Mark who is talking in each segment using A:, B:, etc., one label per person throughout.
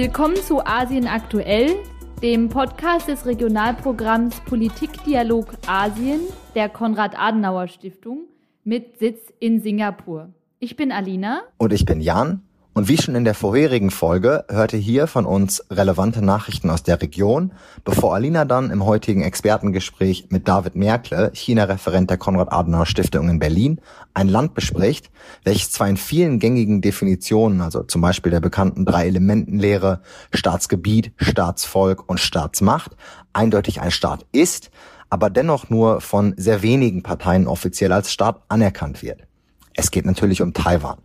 A: Willkommen zu Asien aktuell, dem Podcast des Regionalprogramms Politikdialog Asien der Konrad-Adenauer-Stiftung mit Sitz in Singapur. Ich bin Alina.
B: Und ich bin Jan. Und wie schon in der vorherigen Folge hörte hier von uns relevante Nachrichten aus der Region, bevor Alina dann im heutigen Expertengespräch mit David Merkle, China-Referent der Konrad-Adenauer-Stiftung in Berlin, ein Land bespricht, welches zwar in vielen gängigen Definitionen, also zum Beispiel der bekannten Drei-Elementen-Lehre, Staatsgebiet, Staatsvolk und Staatsmacht, eindeutig ein Staat ist, aber dennoch nur von sehr wenigen Parteien offiziell als Staat anerkannt wird. Es geht natürlich um Taiwan.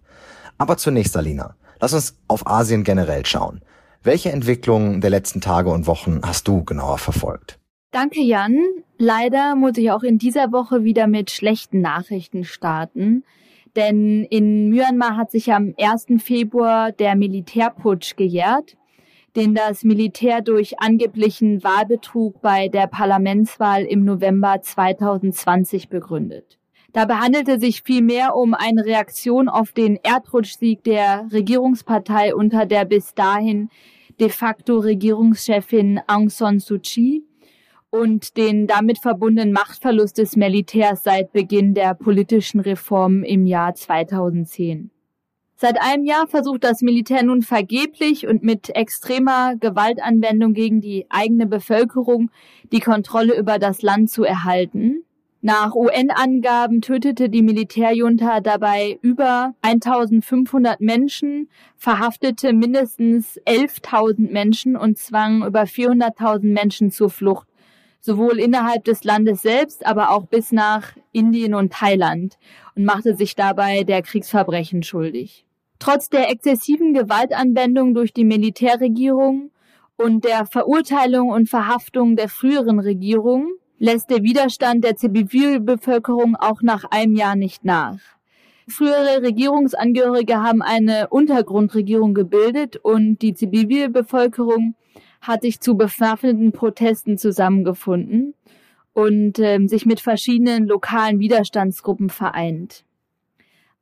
B: Aber zunächst, Alina, Lass uns auf Asien generell schauen. Welche Entwicklungen der letzten Tage und Wochen hast du genauer verfolgt?
A: Danke, Jan. Leider muss ich auch in dieser Woche wieder mit schlechten Nachrichten starten. Denn in Myanmar hat sich am 1. Februar der Militärputsch gejährt, den das Militär durch angeblichen Wahlbetrug bei der Parlamentswahl im November 2020 begründet. Dabei handelte sich vielmehr um eine Reaktion auf den Erdrutschsieg der Regierungspartei unter der bis dahin de facto Regierungschefin Aung San Suu Kyi und den damit verbundenen Machtverlust des Militärs seit Beginn der politischen Reformen im Jahr 2010. Seit einem Jahr versucht das Militär nun vergeblich und mit extremer Gewaltanwendung gegen die eigene Bevölkerung die Kontrolle über das Land zu erhalten. Nach UN-Angaben tötete die Militärjunta dabei über 1500 Menschen, verhaftete mindestens 11.000 Menschen und zwang über 400.000 Menschen zur Flucht, sowohl innerhalb des Landes selbst, aber auch bis nach Indien und Thailand und machte sich dabei der Kriegsverbrechen schuldig. Trotz der exzessiven Gewaltanwendung durch die Militärregierung und der Verurteilung und Verhaftung der früheren Regierung lässt der Widerstand der Zivilbevölkerung auch nach einem Jahr nicht nach. Frühere Regierungsangehörige haben eine Untergrundregierung gebildet und die Zivilbevölkerung hat sich zu bewaffneten Protesten zusammengefunden und äh, sich mit verschiedenen lokalen Widerstandsgruppen vereint.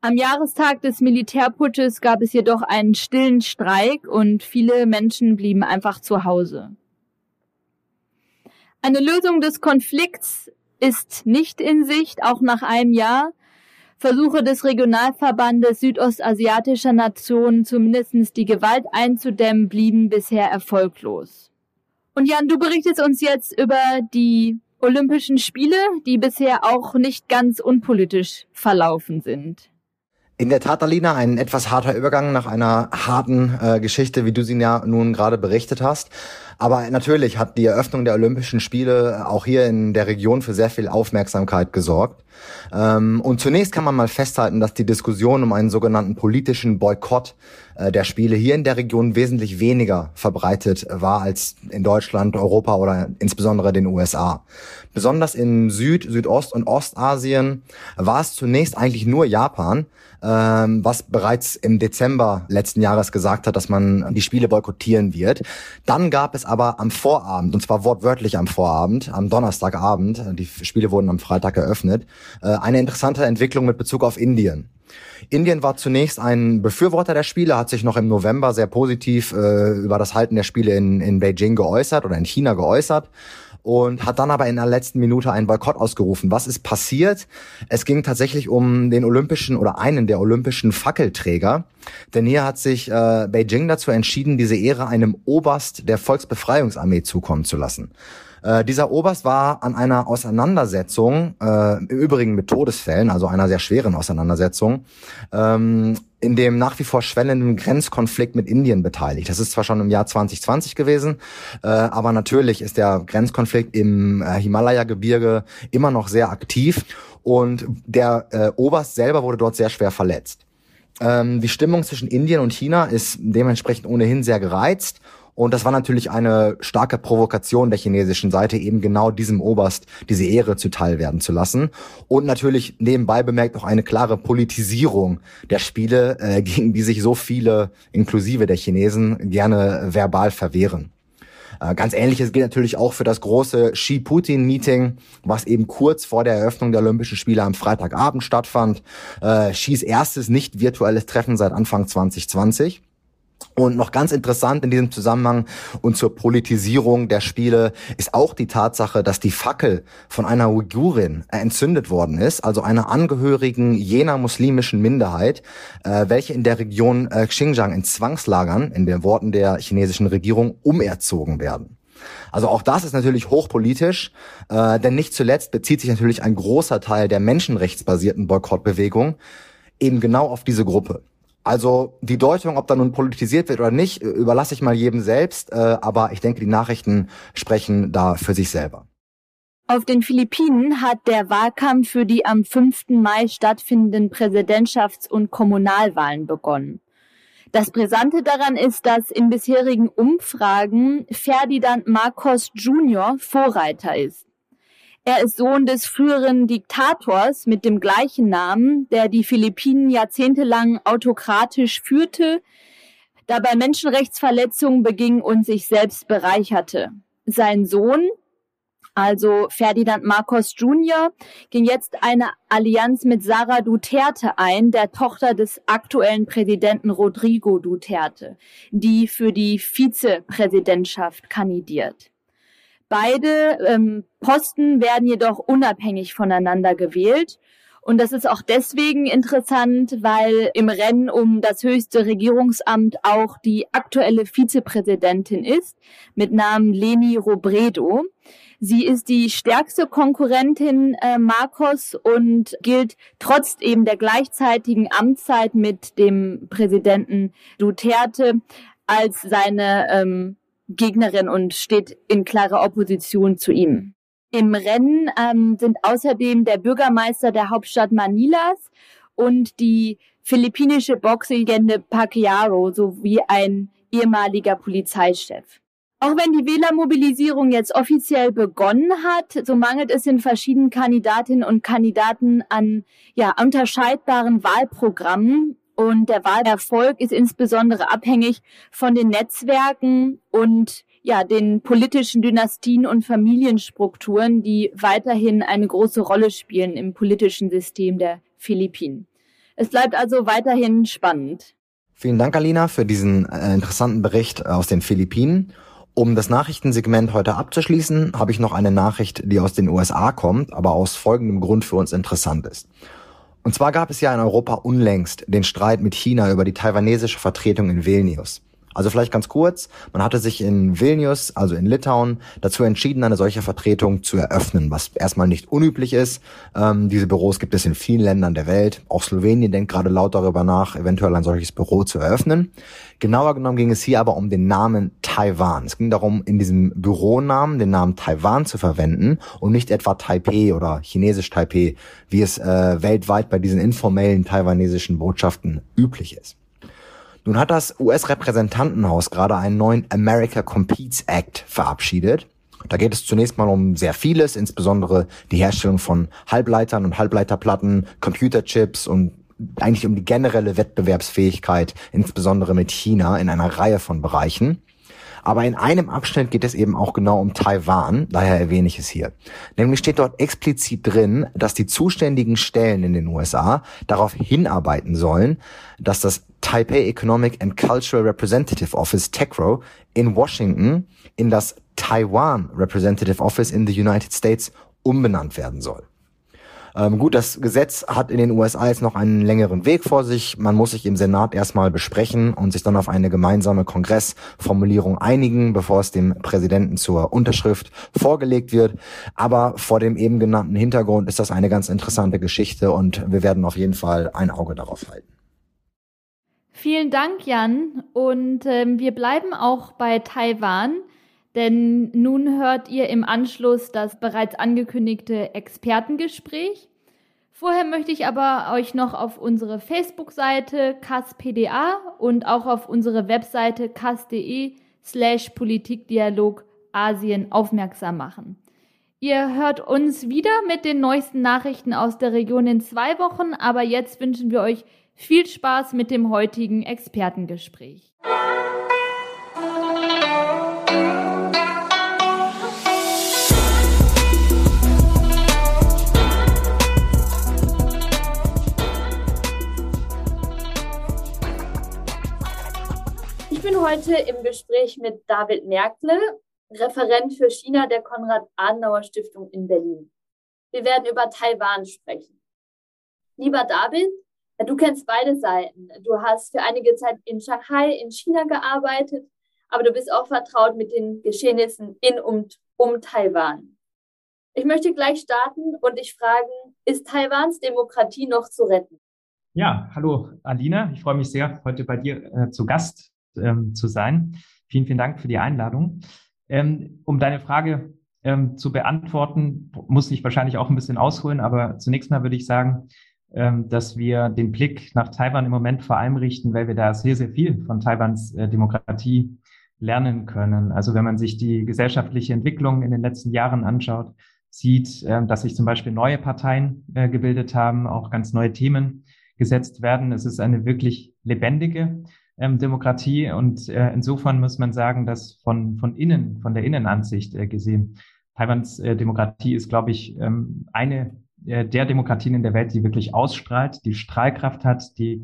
A: Am Jahrestag des Militärputsches gab es jedoch einen stillen Streik und viele Menschen blieben einfach zu Hause. Eine Lösung des Konflikts ist nicht in Sicht, auch nach einem Jahr. Versuche des Regionalverbandes südostasiatischer Nationen, zumindest die Gewalt einzudämmen, blieben bisher erfolglos. Und Jan, du berichtest uns jetzt über die Olympischen Spiele, die bisher auch nicht ganz unpolitisch verlaufen sind.
B: In der Tat, Alina, ein etwas harter Übergang nach einer harten äh, Geschichte, wie du sie ja nun gerade berichtet hast. Aber natürlich hat die Eröffnung der Olympischen Spiele auch hier in der Region für sehr viel Aufmerksamkeit gesorgt. Ähm, und zunächst kann man mal festhalten, dass die Diskussion um einen sogenannten politischen Boykott äh, der Spiele hier in der Region wesentlich weniger verbreitet war als in Deutschland, Europa oder insbesondere den USA. Besonders in Süd-, Südost- und Ostasien war es zunächst eigentlich nur Japan, ähm, was bereits im Dezember letzten Jahres gesagt hat, dass man die Spiele boykottieren wird. Dann gab es aber am Vorabend, und zwar wortwörtlich am Vorabend, am Donnerstagabend, die Spiele wurden am Freitag eröffnet, äh, eine interessante Entwicklung mit Bezug auf Indien. Indien war zunächst ein Befürworter der Spiele, hat sich noch im November sehr positiv äh, über das Halten der Spiele in, in Beijing geäußert oder in China geäußert und hat dann aber in der letzten Minute einen Boykott ausgerufen. Was ist passiert? Es ging tatsächlich um den olympischen oder einen der olympischen Fackelträger. Denn hier hat sich äh, Beijing dazu entschieden, diese Ehre einem Oberst der Volksbefreiungsarmee zukommen zu lassen. Äh, dieser Oberst war an einer Auseinandersetzung, äh, im Übrigen mit Todesfällen, also einer sehr schweren Auseinandersetzung, ähm, in dem nach wie vor schwellenden Grenzkonflikt mit Indien beteiligt. Das ist zwar schon im Jahr 2020 gewesen, äh, aber natürlich ist der Grenzkonflikt im äh, Himalaya-Gebirge immer noch sehr aktiv und der äh, Oberst selber wurde dort sehr schwer verletzt. Ähm, die Stimmung zwischen Indien und China ist dementsprechend ohnehin sehr gereizt und das war natürlich eine starke Provokation der chinesischen Seite, eben genau diesem Oberst diese Ehre zuteil werden zu lassen. Und natürlich nebenbei bemerkt auch eine klare Politisierung der Spiele, äh, gegen die sich so viele, inklusive der Chinesen, gerne verbal verwehren. Äh, ganz ähnliches gilt natürlich auch für das große Xi-Putin-Meeting, was eben kurz vor der Eröffnung der Olympischen Spiele am Freitagabend stattfand. Äh, Xis erstes nicht virtuelles Treffen seit Anfang 2020. Und noch ganz interessant in diesem Zusammenhang und zur Politisierung der Spiele ist auch die Tatsache, dass die Fackel von einer Uigurin entzündet worden ist, also einer Angehörigen jener muslimischen Minderheit, äh, welche in der Region äh, Xinjiang in Zwangslagern, in den Worten der chinesischen Regierung, umerzogen werden. Also auch das ist natürlich hochpolitisch, äh, denn nicht zuletzt bezieht sich natürlich ein großer Teil der menschenrechtsbasierten Boykottbewegung eben genau auf diese Gruppe. Also die Deutung, ob da nun politisiert wird oder nicht, überlasse ich mal jedem selbst. Äh, aber ich denke, die Nachrichten sprechen da für sich selber.
A: Auf den Philippinen hat der Wahlkampf für die am 5. Mai stattfindenden Präsidentschafts- und Kommunalwahlen begonnen. Das Brisante daran ist, dass in bisherigen Umfragen Ferdinand Marcos Jr. Vorreiter ist. Er ist Sohn des früheren Diktators mit dem gleichen Namen, der die Philippinen jahrzehntelang autokratisch führte, dabei Menschenrechtsverletzungen beging und sich selbst bereicherte. Sein Sohn, also Ferdinand Marcos Jr., ging jetzt eine Allianz mit Sara Duterte ein, der Tochter des aktuellen Präsidenten Rodrigo Duterte, die für die Vizepräsidentschaft kandidiert. Beide ähm, Posten werden jedoch unabhängig voneinander gewählt. Und das ist auch deswegen interessant, weil im Rennen um das höchste Regierungsamt auch die aktuelle Vizepräsidentin ist, mit Namen Leni Robredo. Sie ist die stärkste Konkurrentin äh, Marcos und gilt trotz eben der gleichzeitigen Amtszeit mit dem Präsidenten Duterte als seine ähm, Gegnerin und steht in klarer Opposition zu ihm. Im Rennen ähm, sind außerdem der Bürgermeister der Hauptstadt Manilas und die philippinische Boxlegende Pacquiao sowie ein ehemaliger Polizeichef. Auch wenn die Wählermobilisierung jetzt offiziell begonnen hat, so mangelt es in verschiedenen Kandidatinnen und Kandidaten an ja, unterscheidbaren Wahlprogrammen und der Wahlerfolg ist insbesondere abhängig von den Netzwerken und ja, den politischen Dynastien und Familienstrukturen, die weiterhin eine große Rolle spielen im politischen System der Philippinen. Es bleibt also weiterhin spannend.
B: Vielen Dank, Alina, für diesen äh, interessanten Bericht aus den Philippinen. Um das Nachrichtensegment heute abzuschließen, habe ich noch eine Nachricht, die aus den USA kommt, aber aus folgendem Grund für uns interessant ist. Und zwar gab es ja in Europa unlängst den Streit mit China über die taiwanesische Vertretung in Vilnius. Also vielleicht ganz kurz, man hatte sich in Vilnius, also in Litauen, dazu entschieden, eine solche Vertretung zu eröffnen, was erstmal nicht unüblich ist. Ähm, diese Büros gibt es in vielen Ländern der Welt. Auch Slowenien denkt gerade laut darüber nach, eventuell ein solches Büro zu eröffnen. Genauer genommen ging es hier aber um den Namen Taiwan. Es ging darum, in diesem Büronamen den Namen Taiwan zu verwenden und nicht etwa Taipei oder chinesisch Taipei, wie es äh, weltweit bei diesen informellen taiwanesischen Botschaften üblich ist. Nun hat das US-Repräsentantenhaus gerade einen neuen America Competes Act verabschiedet. Da geht es zunächst mal um sehr vieles, insbesondere die Herstellung von Halbleitern und Halbleiterplatten, Computerchips und eigentlich um die generelle Wettbewerbsfähigkeit, insbesondere mit China in einer Reihe von Bereichen. Aber in einem Abschnitt geht es eben auch genau um Taiwan, daher erwähne ich es hier. Nämlich steht dort explizit drin, dass die zuständigen Stellen in den USA darauf hinarbeiten sollen, dass das Taipei Economic and Cultural Representative Office, TECRO, in Washington in das Taiwan Representative Office in the United States umbenannt werden soll. Ähm, gut, das Gesetz hat in den USA jetzt noch einen längeren Weg vor sich. Man muss sich im Senat erstmal besprechen und sich dann auf eine gemeinsame Kongressformulierung einigen, bevor es dem Präsidenten zur Unterschrift vorgelegt wird. Aber vor dem eben genannten Hintergrund ist das eine ganz interessante Geschichte und wir werden auf jeden Fall ein Auge darauf halten.
A: Vielen Dank, Jan. Und ähm, wir bleiben auch bei Taiwan, denn nun hört ihr im Anschluss das bereits angekündigte Expertengespräch. Vorher möchte ich aber euch noch auf unsere Facebook-Seite kaspda und auch auf unsere Webseite kas.de slash Politikdialog Asien aufmerksam machen. Ihr hört uns wieder mit den neuesten Nachrichten aus der Region in zwei Wochen, aber jetzt wünschen wir euch viel Spaß mit dem heutigen Expertengespräch. heute im Gespräch mit David Merkle, Referent für China der Konrad-Adenauer-Stiftung in Berlin. Wir werden über Taiwan sprechen. Lieber David, du kennst beide Seiten. Du hast für einige Zeit in Shanghai in China gearbeitet, aber du bist auch vertraut mit den Geschehnissen in und um Taiwan. Ich möchte gleich starten und dich fragen, ist Taiwans Demokratie noch zu retten?
C: Ja, hallo Alina. Ich freue mich sehr, heute bei dir äh, zu Gast ähm, zu sein. Vielen, vielen Dank für die Einladung. Ähm, um deine Frage ähm, zu beantworten, muss ich wahrscheinlich auch ein bisschen ausholen, aber zunächst mal würde ich sagen, dass wir den Blick nach Taiwan im Moment vor allem richten, weil wir da sehr, sehr viel von Taiwans äh, Demokratie lernen können. Also wenn man sich die gesellschaftliche Entwicklung in den letzten Jahren anschaut, sieht, äh, dass sich zum Beispiel neue Parteien äh, gebildet haben, auch ganz neue Themen gesetzt werden. Es ist eine wirklich lebendige ähm, Demokratie. Und äh, insofern muss man sagen, dass von, von innen, von der Innenansicht gesehen, Taiwans Demokratie ist, glaube ich, ähm, eine der Demokratien in der Welt, die wirklich ausstrahlt, die Strahlkraft hat, die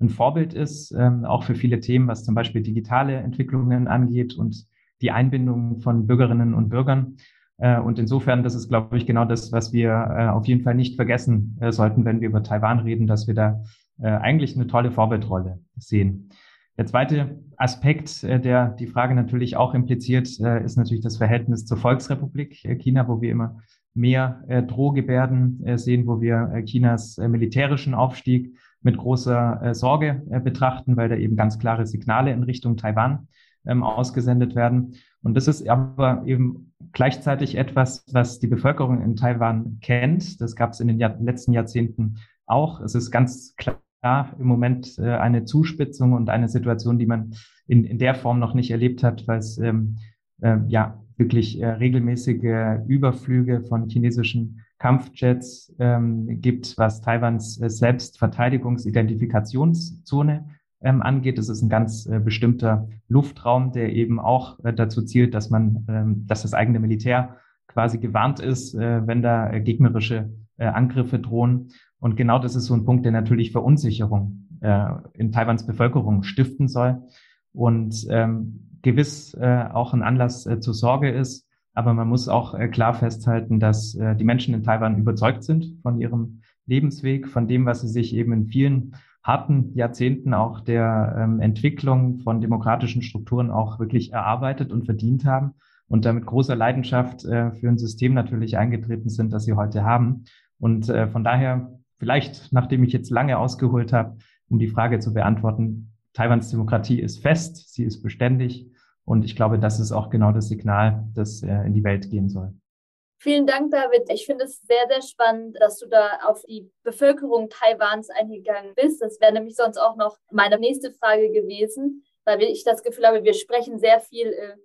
C: ein Vorbild ist, ähm, auch für viele Themen, was zum Beispiel digitale Entwicklungen angeht und die Einbindung von Bürgerinnen und Bürgern. Äh, und insofern, das ist, glaube ich, genau das, was wir äh, auf jeden Fall nicht vergessen äh, sollten, wenn wir über Taiwan reden, dass wir da äh, eigentlich eine tolle Vorbildrolle sehen. Der zweite Aspekt, äh, der die Frage natürlich auch impliziert, äh, ist natürlich das Verhältnis zur Volksrepublik äh, China, wo wir immer mehr Drohgebärden sehen, wo wir Chinas militärischen Aufstieg mit großer Sorge betrachten, weil da eben ganz klare Signale in Richtung Taiwan ähm, ausgesendet werden. Und das ist aber eben gleichzeitig etwas, was die Bevölkerung in Taiwan kennt. Das gab es in den letzten Jahrzehnten auch. Es ist ganz klar im Moment äh, eine Zuspitzung und eine Situation, die man in, in der Form noch nicht erlebt hat, weil es ähm, äh, ja wirklich äh, regelmäßige Überflüge von chinesischen Kampfjets ähm, gibt, was Taiwans äh, Selbstverteidigungsidentifikationszone ähm, angeht. Es ist ein ganz äh, bestimmter Luftraum, der eben auch äh, dazu zielt, dass man, ähm, dass das eigene Militär quasi gewarnt ist, äh, wenn da äh, gegnerische Angriffe drohen. Und genau das ist so ein Punkt, der natürlich Verunsicherung in Taiwans Bevölkerung stiften soll und ähm, gewiss äh, auch ein Anlass äh, zur Sorge ist. Aber man muss auch äh, klar festhalten, dass äh, die Menschen in Taiwan überzeugt sind von ihrem Lebensweg, von dem, was sie sich eben in vielen harten Jahrzehnten auch der ähm, Entwicklung von demokratischen Strukturen auch wirklich erarbeitet und verdient haben und damit großer Leidenschaft äh, für ein System natürlich eingetreten sind, das sie heute haben. Und äh, von daher vielleicht, nachdem ich jetzt lange ausgeholt habe, um die Frage zu beantworten, Taiwans Demokratie ist fest, sie ist beständig und ich glaube, das ist auch genau das Signal, das äh, in die Welt gehen soll.
A: Vielen Dank, David. Ich finde es sehr, sehr spannend, dass du da auf die Bevölkerung Taiwans eingegangen bist. Das wäre nämlich sonst auch noch meine nächste Frage gewesen, weil ich das Gefühl habe, wir sprechen sehr viel äh,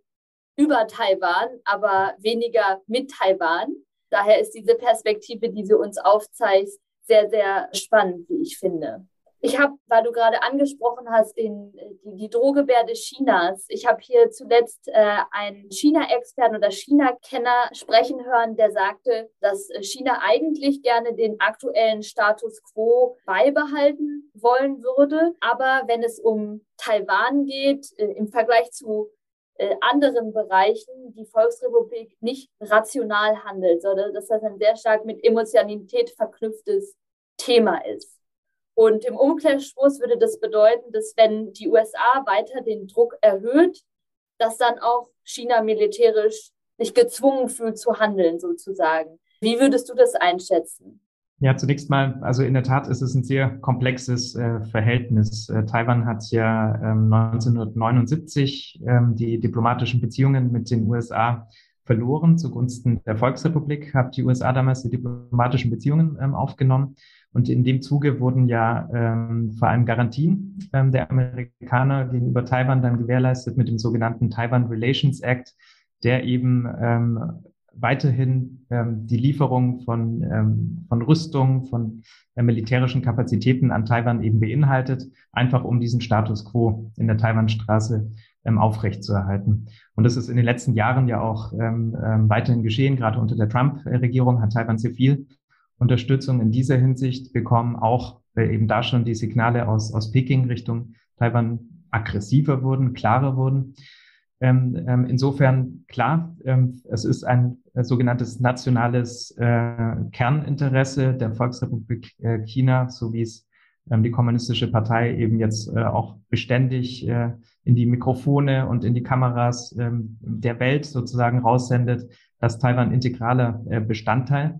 A: über Taiwan, aber weniger mit Taiwan. Daher ist diese Perspektive, die du uns aufzeigst, sehr, sehr spannend, wie ich finde. Ich habe, weil du gerade angesprochen hast, den, die, die Drohgebärde Chinas. Ich habe hier zuletzt äh, einen China-Experten oder China-Kenner sprechen hören, der sagte, dass China eigentlich gerne den aktuellen Status quo beibehalten wollen würde. Aber wenn es um Taiwan geht, äh, im Vergleich zu äh, anderen Bereichen die Volksrepublik nicht rational handelt, sondern dass das ein sehr stark mit Emotionalität verknüpftes Thema ist. Und im Umkehrschluss würde das bedeuten, dass wenn die USA weiter den Druck erhöht, dass dann auch China militärisch sich gezwungen fühlt zu handeln, sozusagen. Wie würdest du das einschätzen?
C: Ja, zunächst mal, also in der Tat ist es ein sehr komplexes äh, Verhältnis. Äh, Taiwan hat ja ähm, 1979 ähm, die diplomatischen Beziehungen mit den USA verloren zugunsten der Volksrepublik, hat die USA damals die diplomatischen Beziehungen ähm, aufgenommen. Und in dem Zuge wurden ja ähm, vor allem Garantien ähm, der Amerikaner gegenüber Taiwan dann gewährleistet mit dem sogenannten Taiwan Relations Act, der eben ähm, weiterhin ähm, die Lieferung von, ähm, von Rüstung, von äh, militärischen Kapazitäten an Taiwan eben beinhaltet, einfach um diesen Status quo in der Taiwanstraße ähm, aufrechtzuerhalten. Und das ist in den letzten Jahren ja auch ähm, ähm, weiterhin geschehen. Gerade unter der Trump-Regierung hat Taiwan sehr viel Unterstützung in dieser Hinsicht bekommen, auch weil eben da schon die Signale aus, aus Peking Richtung Taiwan aggressiver wurden, klarer wurden. Ähm, ähm, insofern klar, ähm, es ist ein äh, sogenanntes nationales äh, Kerninteresse der Volksrepublik äh, China, so wie es ähm, die kommunistische Partei eben jetzt äh, auch beständig äh, in die Mikrofone und in die Kameras ähm, der Welt sozusagen raussendet, dass Taiwan integraler äh, Bestandteil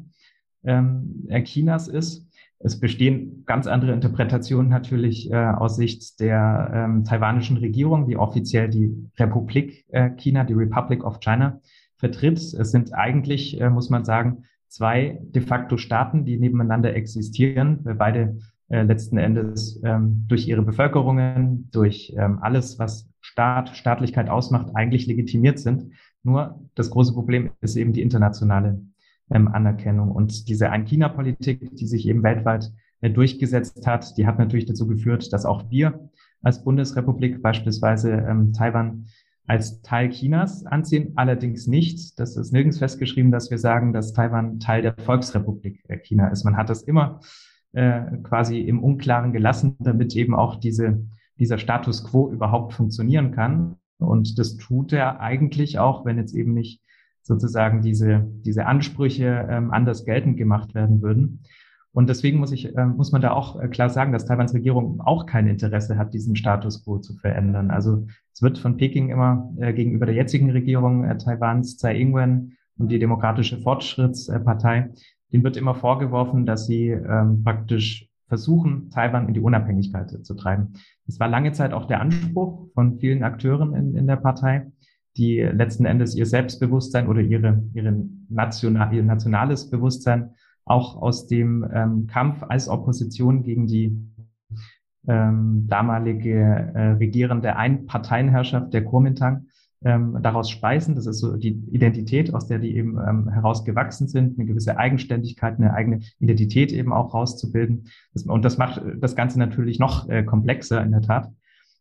C: ähm, Chinas ist. Es bestehen ganz andere Interpretationen natürlich äh, aus Sicht der ähm, taiwanischen Regierung, die offiziell die Republik äh, China, die Republic of China vertritt. Es sind eigentlich, äh, muss man sagen, zwei de facto Staaten, die nebeneinander existieren, weil beide äh, letzten Endes ähm, durch ihre Bevölkerungen, durch ähm, alles, was Staat, Staatlichkeit ausmacht, eigentlich legitimiert sind. Nur das große Problem ist eben die internationale ähm, Anerkennung. Und diese Ein-China-Politik, die sich eben weltweit äh, durchgesetzt hat, die hat natürlich dazu geführt, dass auch wir als Bundesrepublik beispielsweise ähm, Taiwan als Teil Chinas ansehen, allerdings nicht. Das ist nirgends festgeschrieben, dass wir sagen, dass Taiwan Teil der Volksrepublik äh, China ist. Man hat das immer äh, quasi im Unklaren gelassen, damit eben auch diese, dieser Status quo überhaupt funktionieren kann. Und das tut er eigentlich auch, wenn jetzt eben nicht sozusagen diese, diese Ansprüche ähm, anders geltend gemacht werden würden. Und deswegen muss ich, äh, muss man da auch äh, klar sagen, dass Taiwans Regierung auch kein Interesse hat, diesen Status quo zu verändern. Also es wird von Peking immer äh, gegenüber der jetzigen Regierung äh, Taiwans, Tsai Ing-wen und die Demokratische Fortschrittspartei, denen wird immer vorgeworfen, dass sie ähm, praktisch versuchen, Taiwan in die Unabhängigkeit zu treiben. Das war lange Zeit auch der Anspruch von vielen Akteuren in, in der Partei die letzten Endes ihr Selbstbewusstsein oder ihre, ihre national, ihr nationales Bewusstsein auch aus dem ähm, Kampf als Opposition gegen die ähm, damalige äh, regierende Einparteienherrschaft der Kuomintang ähm, daraus speisen. Das ist so die Identität, aus der die eben ähm, herausgewachsen sind, eine gewisse Eigenständigkeit, eine eigene Identität eben auch rauszubilden. Das, und das macht das Ganze natürlich noch äh, komplexer in der Tat.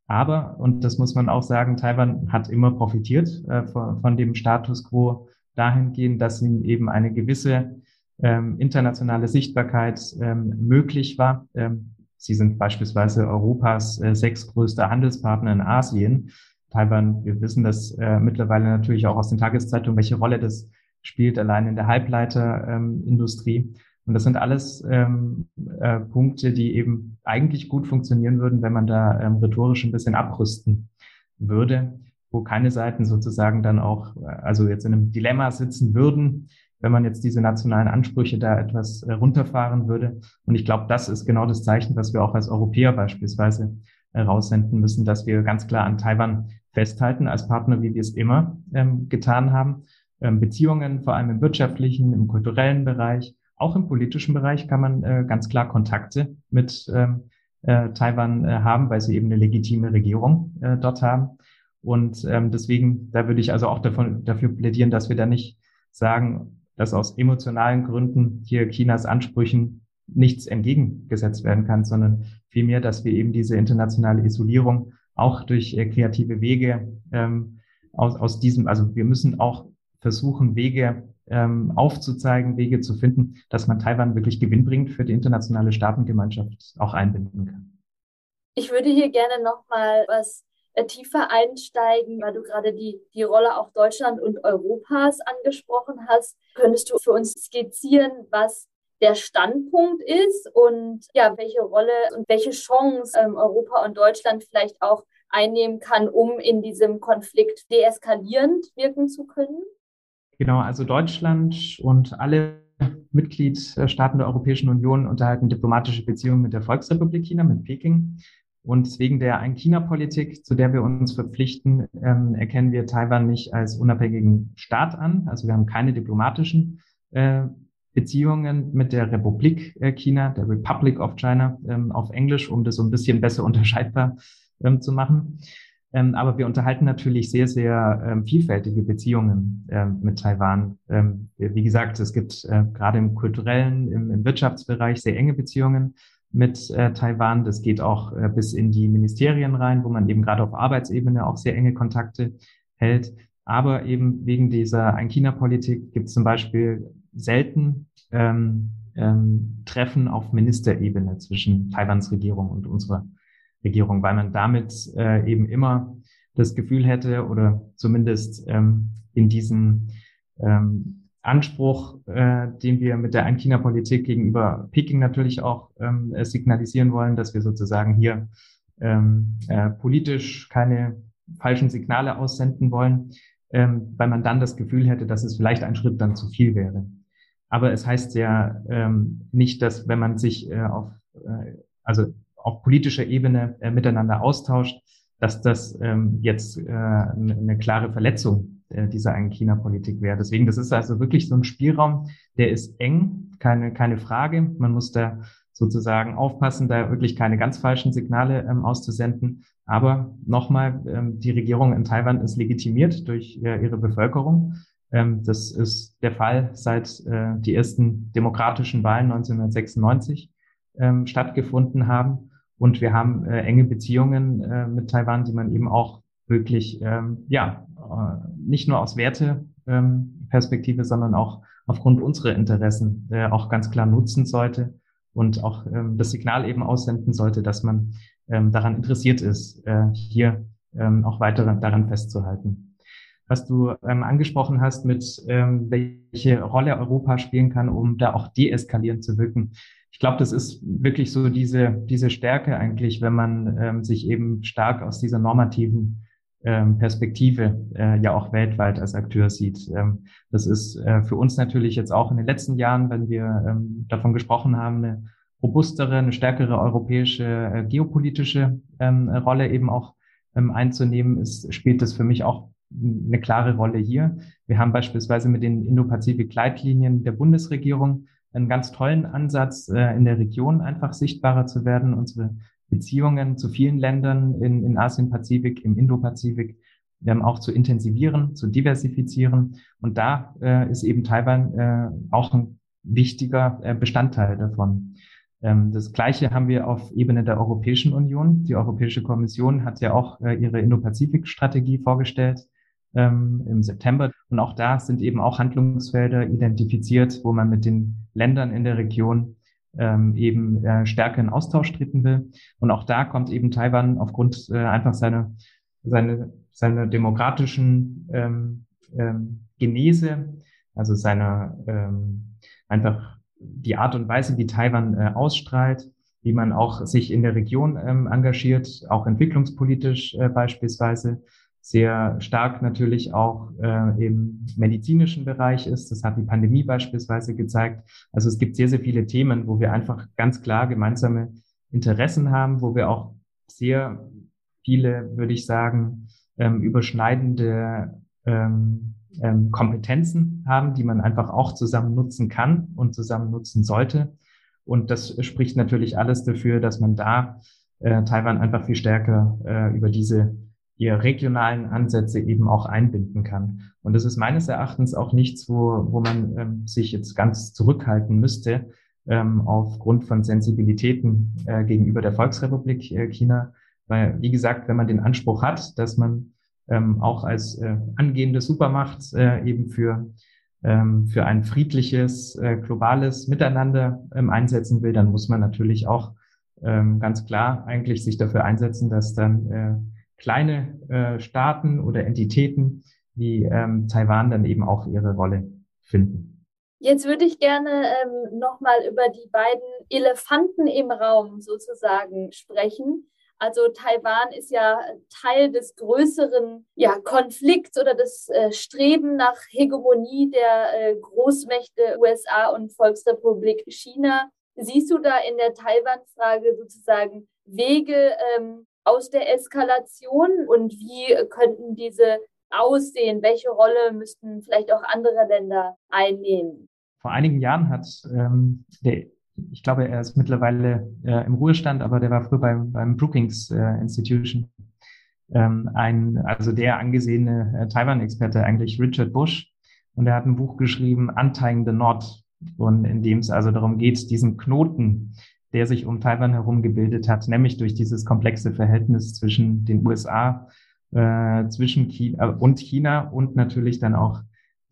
C: Aber, und das muss man auch sagen, Taiwan hat immer profitiert äh, von, von, dem Status quo dahingehend, dass ihm eben eine gewisse ähm, internationale Sichtbarkeit ähm, möglich war. Ähm, sie sind beispielsweise Europas äh, sechstgrößter Handelspartner in Asien. Taiwan, wir wissen das äh, mittlerweile natürlich auch aus den Tageszeitungen, welche Rolle das spielt, allein in der Halbleiterindustrie. Und das sind alles ähm, äh, Punkte, die eben eigentlich gut funktionieren würden, wenn man da ähm, rhetorisch ein bisschen abrüsten würde, wo keine Seiten sozusagen dann auch, äh, also jetzt in einem Dilemma sitzen würden, wenn man jetzt diese nationalen Ansprüche da etwas äh, runterfahren würde. Und ich glaube, das ist genau das Zeichen, was wir auch als Europäer beispielsweise äh, raussenden müssen, dass wir ganz klar an Taiwan festhalten als Partner, wie wir es immer ähm, getan haben. Ähm, Beziehungen, vor allem im wirtschaftlichen, im kulturellen Bereich, auch im politischen Bereich kann man äh, ganz klar Kontakte mit ähm, äh, Taiwan äh, haben, weil sie eben eine legitime Regierung äh, dort haben. Und ähm, deswegen, da würde ich also auch davon, dafür plädieren, dass wir da nicht sagen, dass aus emotionalen Gründen hier Chinas Ansprüchen nichts entgegengesetzt werden kann, sondern vielmehr, dass wir eben diese internationale Isolierung auch durch äh, kreative Wege ähm, aus, aus diesem, also wir müssen auch versuchen, Wege ähm, aufzuzeigen, Wege zu finden, dass man Taiwan wirklich gewinnbringend für die internationale Staatengemeinschaft auch einbinden kann.
A: Ich würde hier gerne noch mal was äh, tiefer einsteigen, weil du gerade die, die Rolle auch Deutschland und Europas angesprochen hast. Könntest du für uns skizzieren, was der Standpunkt ist und ja, welche Rolle und welche Chance ähm, Europa und Deutschland vielleicht auch einnehmen kann, um in diesem Konflikt deeskalierend wirken zu können?
C: Genau, also Deutschland und alle Mitgliedstaaten der Europäischen Union unterhalten diplomatische Beziehungen mit der Volksrepublik China, mit Peking. Und wegen der Ein-China-Politik, zu der wir uns verpflichten, ähm, erkennen wir Taiwan nicht als unabhängigen Staat an. Also wir haben keine diplomatischen äh, Beziehungen mit der Republik äh, China, der Republic of China ähm, auf Englisch, um das so ein bisschen besser unterscheidbar ähm, zu machen. Ähm, aber wir unterhalten natürlich sehr, sehr ähm, vielfältige Beziehungen ähm, mit Taiwan. Ähm, wie gesagt, es gibt äh, gerade im kulturellen, im, im, Wirtschaftsbereich sehr enge Beziehungen mit äh, Taiwan. Das geht auch äh, bis in die Ministerien rein, wo man eben gerade auf Arbeitsebene auch sehr enge Kontakte hält. Aber eben wegen dieser Ein-China-Politik gibt es zum Beispiel selten ähm, ähm, Treffen auf Ministerebene zwischen Taiwans Regierung und unserer Regierung, weil man damit äh, eben immer das Gefühl hätte oder zumindest ähm, in diesem ähm, Anspruch, äh, den wir mit der Ein-China-Politik gegenüber Peking natürlich auch ähm, signalisieren wollen, dass wir sozusagen hier ähm, äh, politisch keine falschen Signale aussenden wollen, ähm, weil man dann das Gefühl hätte, dass es vielleicht ein Schritt dann zu viel wäre. Aber es heißt ja ähm, nicht, dass wenn man sich äh, auf, äh, also auf politischer Ebene äh, miteinander austauscht, dass das ähm, jetzt äh, eine klare Verletzung äh, dieser einen China-Politik wäre. Deswegen, das ist also wirklich so ein Spielraum, der ist eng, keine, keine Frage. Man muss da sozusagen aufpassen, da wirklich keine ganz falschen Signale ähm, auszusenden. Aber nochmal, ähm, die Regierung in Taiwan ist legitimiert durch äh, ihre Bevölkerung. Ähm, das ist der Fall seit äh, die ersten demokratischen Wahlen 1996 ähm, stattgefunden haben. Und wir haben äh, enge Beziehungen äh, mit Taiwan, die man eben auch wirklich, ähm, ja, äh, nicht nur aus Werteperspektive, ähm, sondern auch aufgrund unserer Interessen äh, auch ganz klar nutzen sollte und auch ähm, das Signal eben aussenden sollte, dass man ähm, daran interessiert ist, äh, hier ähm, auch weiter daran festzuhalten. Was du ähm, angesprochen hast, mit ähm, welche Rolle Europa spielen kann, um da auch deeskalierend zu wirken. Ich glaube, das ist wirklich so diese, diese Stärke eigentlich, wenn man ähm, sich eben stark aus dieser normativen ähm, Perspektive äh, ja auch weltweit als Akteur sieht. Ähm, das ist äh, für uns natürlich jetzt auch in den letzten Jahren, wenn wir ähm, davon gesprochen haben, eine robustere, eine stärkere europäische äh, geopolitische ähm, Rolle eben auch ähm, einzunehmen, ist, spielt das für mich auch eine klare Rolle hier. Wir haben beispielsweise mit den Indo-Pazifik-Leitlinien der Bundesregierung einen ganz tollen Ansatz, äh, in der Region einfach sichtbarer zu werden, unsere Beziehungen zu vielen Ländern in, in Asien-Pazifik, im Indo-Pazifik ähm, auch zu intensivieren, zu diversifizieren. Und da äh, ist eben Taiwan äh, auch ein wichtiger äh, Bestandteil davon. Ähm, das Gleiche haben wir auf Ebene der Europäischen Union. Die Europäische Kommission hat ja auch äh, ihre Indo-Pazifik-Strategie vorgestellt ähm, im September. Und auch da sind eben auch Handlungsfelder identifiziert, wo man mit den Ländern in der Region ähm, eben äh, stärker in Austausch treten will. Und auch da kommt eben Taiwan aufgrund äh, einfach seiner seine, seine demokratischen ähm, ähm, Genese, also seiner ähm, einfach die Art und Weise, wie Taiwan äh, ausstrahlt, wie man auch sich in der Region ähm, engagiert, auch entwicklungspolitisch äh, beispielsweise, sehr stark natürlich auch äh, im medizinischen Bereich ist. Das hat die Pandemie beispielsweise gezeigt. Also es gibt sehr, sehr viele Themen, wo wir einfach ganz klar gemeinsame Interessen haben, wo wir auch sehr viele, würde ich sagen, ähm, überschneidende ähm, ähm, Kompetenzen haben, die man einfach auch zusammen nutzen kann und zusammen nutzen sollte. Und das spricht natürlich alles dafür, dass man da äh, Taiwan einfach viel stärker äh, über diese ihre regionalen Ansätze eben auch einbinden kann. Und das ist meines Erachtens auch nichts, wo, wo man ähm, sich jetzt ganz zurückhalten müsste ähm, aufgrund von Sensibilitäten äh, gegenüber der Volksrepublik äh, China. Weil, wie gesagt, wenn man den Anspruch hat, dass man ähm, auch als äh, angehende Supermacht äh, eben für, ähm, für ein friedliches, äh, globales Miteinander ähm, einsetzen will, dann muss man natürlich auch ähm, ganz klar eigentlich sich dafür einsetzen, dass dann äh, kleine äh, Staaten oder Entitäten wie ähm, Taiwan dann eben auch ihre Rolle finden.
A: Jetzt würde ich gerne ähm, nochmal über die beiden Elefanten im Raum sozusagen sprechen. Also Taiwan ist ja Teil des größeren ja, Konflikts oder des äh, Streben nach Hegemonie der äh, Großmächte USA und Volksrepublik China. Siehst du da in der Taiwan-Frage sozusagen Wege, ähm, aus der Eskalation und wie könnten diese aussehen? Welche Rolle müssten vielleicht auch andere Länder einnehmen?
C: Vor einigen Jahren hat ähm, der, ich glaube, er ist mittlerweile äh, im Ruhestand, aber der war früher beim, beim Brookings äh, Institution, ähm, ein, also der angesehene äh, Taiwan-Experte eigentlich Richard Bush. Und er hat ein Buch geschrieben, Untying the Knot, und in dem es also darum geht, diesen Knoten der sich um Taiwan herum gebildet hat, nämlich durch dieses komplexe Verhältnis zwischen den USA, äh, zwischen China äh, und China und natürlich dann auch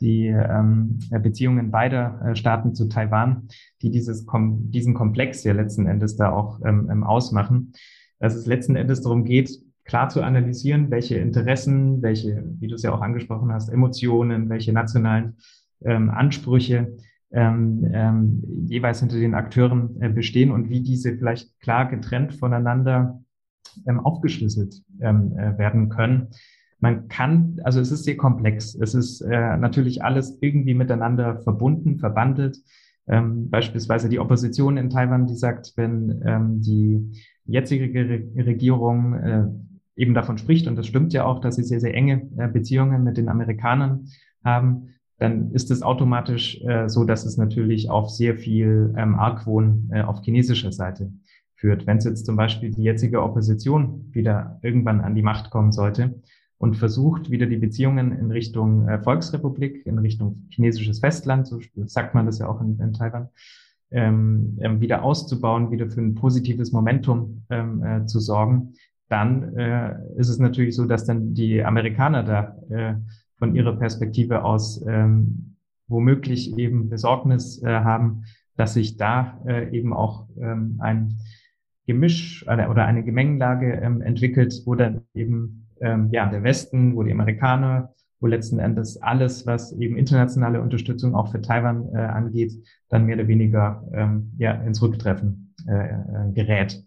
C: die ähm, Beziehungen beider äh, Staaten zu Taiwan, die dieses kom diesen Komplex ja letzten Endes da auch ähm, ähm ausmachen. dass es letzten Endes darum geht, klar zu analysieren, welche Interessen, welche, wie du es ja auch angesprochen hast, Emotionen, welche nationalen ähm, Ansprüche ähm, ähm, jeweils hinter den Akteuren äh, bestehen und wie diese vielleicht klar getrennt voneinander ähm, aufgeschlüsselt ähm, äh, werden können. Man kann, also es ist sehr komplex. Es ist äh, natürlich alles irgendwie miteinander verbunden, verbandelt. Ähm, beispielsweise die Opposition in Taiwan, die sagt, wenn ähm, die jetzige Regierung äh, eben davon spricht, und das stimmt ja auch, dass sie sehr, sehr enge äh, Beziehungen mit den Amerikanern haben, dann ist es automatisch äh, so, dass es natürlich auf sehr viel ähm, Argwohn äh, auf chinesischer Seite führt. Wenn es jetzt zum Beispiel die jetzige Opposition wieder irgendwann an die Macht kommen sollte und versucht, wieder die Beziehungen in Richtung äh, Volksrepublik, in Richtung chinesisches Festland, so sagt man das ja auch in, in Taiwan, ähm, ähm, wieder auszubauen, wieder für ein positives Momentum ähm, äh, zu sorgen, dann äh, ist es natürlich so, dass dann die Amerikaner da äh, von ihrer Perspektive aus ähm, womöglich eben Besorgnis äh, haben, dass sich da äh, eben auch ähm, ein Gemisch oder eine Gemengelage ähm, entwickelt, wo dann eben ähm, ja der Westen, wo die Amerikaner, wo letzten Endes alles, was eben internationale Unterstützung auch für Taiwan äh, angeht, dann mehr oder weniger ähm, ja ins Rücktreffen äh, äh, gerät.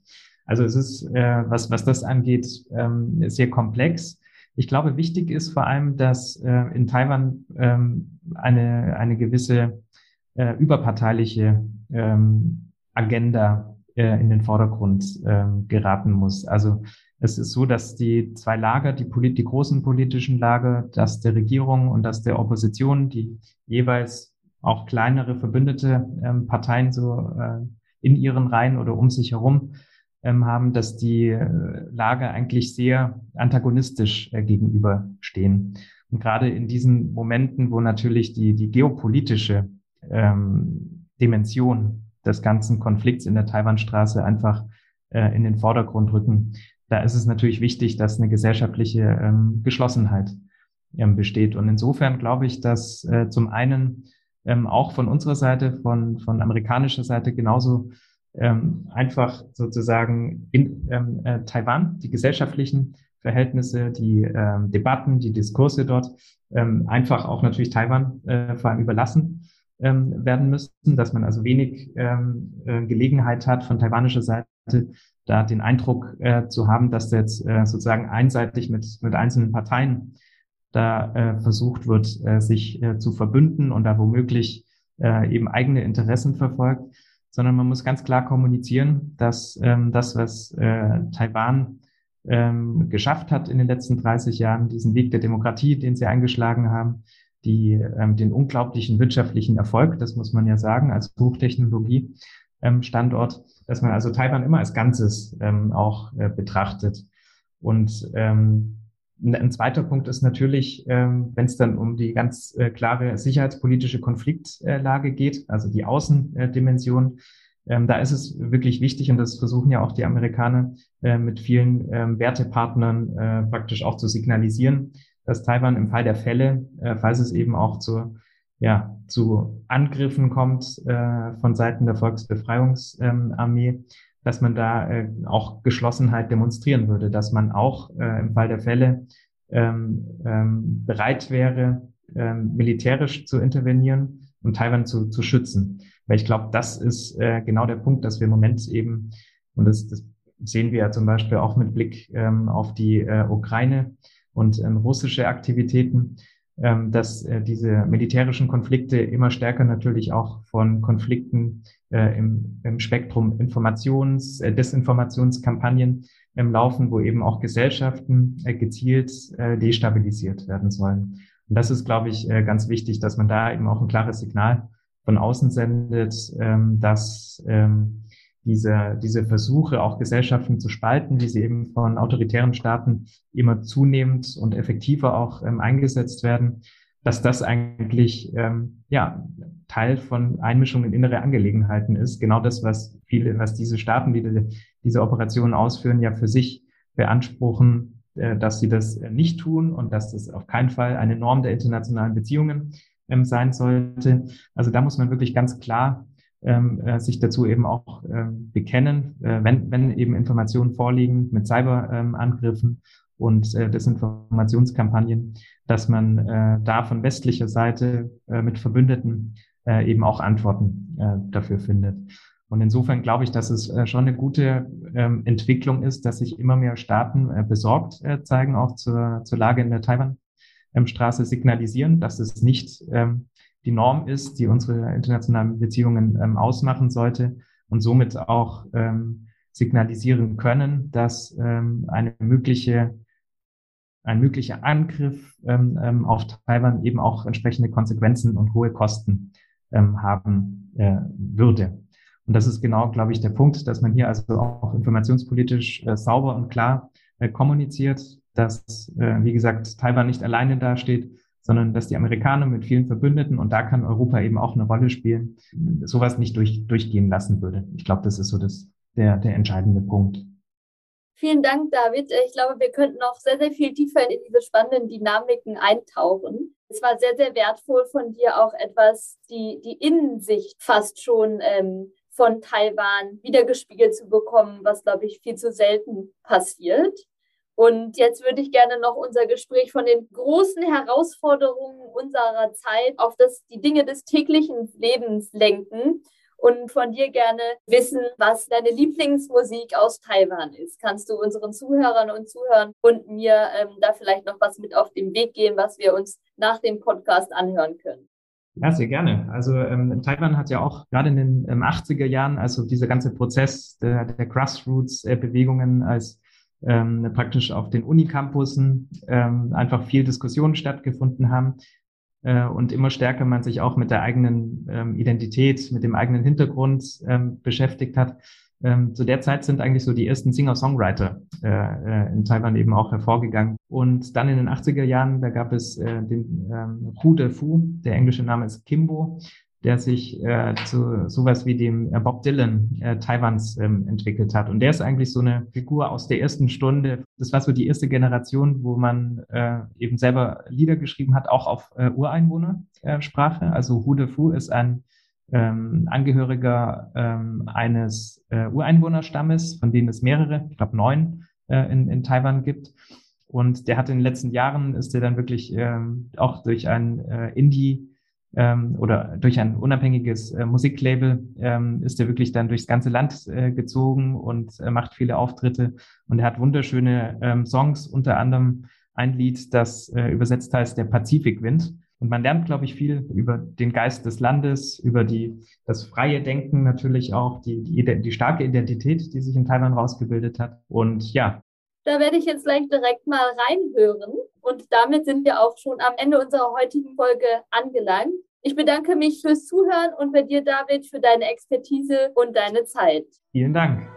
C: Also es ist, äh, was, was das angeht, ähm, sehr komplex. Ich glaube, wichtig ist vor allem, dass äh, in Taiwan ähm, eine, eine gewisse äh, überparteiliche ähm, Agenda äh, in den Vordergrund ähm, geraten muss. Also es ist so, dass die zwei Lager, die, polit die großen politischen Lager, das der Regierung und das der Opposition, die jeweils auch kleinere verbündete ähm, Parteien so äh, in ihren Reihen oder um sich herum ähm, haben, dass die äh, Lager eigentlich sehr antagonistisch äh, gegenüberstehen. Und gerade in diesen Momenten, wo natürlich die, die geopolitische ähm, Dimension des ganzen Konflikts in der Taiwanstraße einfach äh, in den Vordergrund rücken, da ist es natürlich wichtig, dass eine gesellschaftliche ähm, Geschlossenheit ähm, besteht. Und insofern glaube ich, dass äh, zum einen ähm, auch von unserer Seite, von, von amerikanischer Seite genauso ähm, einfach sozusagen in ähm, äh, Taiwan die gesellschaftlichen Verhältnisse, die ähm, Debatten, die Diskurse dort ähm, einfach auch natürlich Taiwan äh, vor allem überlassen ähm, werden müssen, dass man also wenig ähm, äh, Gelegenheit hat von taiwanischer Seite da den Eindruck äh, zu haben, dass jetzt äh, sozusagen einseitig mit, mit einzelnen Parteien da äh, versucht wird, äh, sich äh, zu verbünden und da womöglich äh, eben eigene Interessen verfolgt, sondern man muss ganz klar kommunizieren, dass ähm, das, was äh, Taiwan ähm, geschafft hat in den letzten 30 Jahren, diesen Weg der Demokratie, den sie eingeschlagen haben, die, ähm, den unglaublichen wirtschaftlichen Erfolg, das muss man ja sagen, als Hochtechnologie ähm, dass man also Taiwan immer als Ganzes ähm, auch äh, betrachtet. Und ähm, ein zweiter Punkt ist natürlich, ähm, wenn es dann um die ganz äh, klare sicherheitspolitische Konfliktlage geht, also die Außendimension, ähm, da ist es wirklich wichtig, und das versuchen ja auch die Amerikaner äh, mit vielen ähm, Wertepartnern äh, praktisch auch zu signalisieren, dass Taiwan im Fall der Fälle, falls es eben auch zu, ja, zu Angriffen kommt von Seiten der Volksbefreiungsarmee, dass man da äh, auch Geschlossenheit demonstrieren würde, dass man auch äh, im Fall der Fälle ähm, ähm, bereit wäre, ähm, militärisch zu intervenieren und Taiwan zu, zu schützen. Weil ich glaube, das ist äh, genau der Punkt, dass wir im Moment eben, und das, das sehen wir ja zum Beispiel auch mit Blick ähm, auf die äh, Ukraine und ähm, russische Aktivitäten, ähm, dass äh, diese militärischen Konflikte immer stärker natürlich auch von Konflikten äh, im, im Spektrum Informations-, äh, Desinformationskampagnen im Laufen, wo eben auch Gesellschaften äh, gezielt äh, destabilisiert werden sollen. Und das ist, glaube ich, äh, ganz wichtig, dass man da eben auch ein klares Signal von außen sendet, ähm, dass ähm, diese, diese Versuche, auch Gesellschaften zu spalten, die sie eben von autoritären Staaten immer zunehmend und effektiver auch ähm, eingesetzt werden, dass das eigentlich ähm, ja Teil von Einmischung in innere Angelegenheiten ist. Genau das, was viele, was diese Staaten, die diese, diese Operationen ausführen, ja für sich beanspruchen, äh, dass sie das äh, nicht tun und dass das auf keinen Fall eine Norm der internationalen Beziehungen ähm, sein sollte. Also da muss man wirklich ganz klar ähm, äh, sich dazu eben auch äh, bekennen, äh, wenn, wenn eben Informationen vorliegen mit Cyberangriffen ähm, und äh, Desinformationskampagnen, dass man äh, da von westlicher Seite mit Verbündeten eben auch Antworten dafür findet. Und insofern glaube ich, dass es schon eine gute ähm, Entwicklung ist, dass sich immer mehr Staaten besorgt zeigen, auch zur, zur Lage in der Taiwan-Straße signalisieren, dass es nicht ähm, die Norm ist, die unsere internationalen Beziehungen ähm, ausmachen sollte und somit auch ähm, signalisieren können, dass ähm, eine mögliche ein möglicher Angriff ähm, ähm, auf Taiwan eben auch entsprechende Konsequenzen und hohe Kosten ähm, haben äh, würde. Und das ist genau, glaube ich, der Punkt, dass man hier also auch informationspolitisch äh, sauber und klar äh, kommuniziert, dass, äh, wie gesagt, Taiwan nicht alleine dasteht, sondern dass die Amerikaner mit vielen Verbündeten, und da kann Europa eben auch eine Rolle spielen, sowas nicht durch, durchgehen lassen würde. Ich glaube, das ist so das, der, der entscheidende Punkt.
A: Vielen Dank, David. Ich glaube, wir könnten noch sehr, sehr viel tiefer in diese spannenden Dynamiken eintauchen. Es war sehr, sehr wertvoll von dir auch etwas, die, die Innensicht fast schon ähm, von Taiwan wiedergespiegelt zu bekommen, was, glaube ich, viel zu selten passiert. Und jetzt würde ich gerne noch unser Gespräch von den großen Herausforderungen unserer Zeit auf das, die Dinge des täglichen Lebens lenken und von dir gerne wissen, was deine Lieblingsmusik aus Taiwan ist. Kannst du unseren Zuhörern und Zuhörern und mir ähm, da vielleicht noch was mit auf den Weg geben, was wir uns nach dem Podcast anhören können?
C: Ja, sehr gerne. Also ähm, Taiwan hat ja auch gerade in den ähm, 80er Jahren, also dieser ganze Prozess der, der Grassroots-Bewegungen als ähm, praktisch auf den Unicampussen ähm, einfach viel Diskussionen stattgefunden haben äh, und immer stärker man sich auch mit der eigenen ähm, Identität, mit dem eigenen Hintergrund ähm, beschäftigt hat. Ähm, zu der Zeit sind eigentlich so die ersten Singer-Songwriter äh, äh, in Taiwan eben auch hervorgegangen. Und dann in den 80er Jahren, da gab es äh, den ähm, Hu De Fu, der englische Name ist Kimbo, der sich äh, zu sowas wie dem äh, Bob Dylan äh, Taiwans ähm, entwickelt hat. Und der ist eigentlich so eine Figur aus der ersten Stunde. Das war so die erste Generation, wo man äh, eben selber Lieder geschrieben hat, auch auf äh, Ureinwohnersprache. also Hu De Fu ist ein ähm, Angehöriger ähm, eines äh, Ureinwohnerstammes, von denen es mehrere, ich glaube neun, äh, in, in Taiwan gibt. Und der hat in den letzten Jahren, ist er dann wirklich ähm, auch durch ein äh, Indie- ähm, oder durch ein unabhängiges äh, Musiklabel ähm, ist er wirklich dann durchs ganze Land äh, gezogen und äh, macht viele Auftritte. Und er hat wunderschöne ähm, Songs, unter anderem ein Lied, das äh, übersetzt heißt Der Pazifikwind. Und man lernt, glaube ich, viel über den Geist des Landes, über die, das freie Denken natürlich auch, die, die, die starke Identität, die sich in Taiwan rausgebildet hat. Und ja.
A: Da werde ich jetzt gleich direkt mal reinhören. Und damit sind wir auch schon am Ende unserer heutigen Folge angelangt. Ich bedanke mich fürs Zuhören und bei dir, David, für deine Expertise und deine Zeit.
C: Vielen Dank.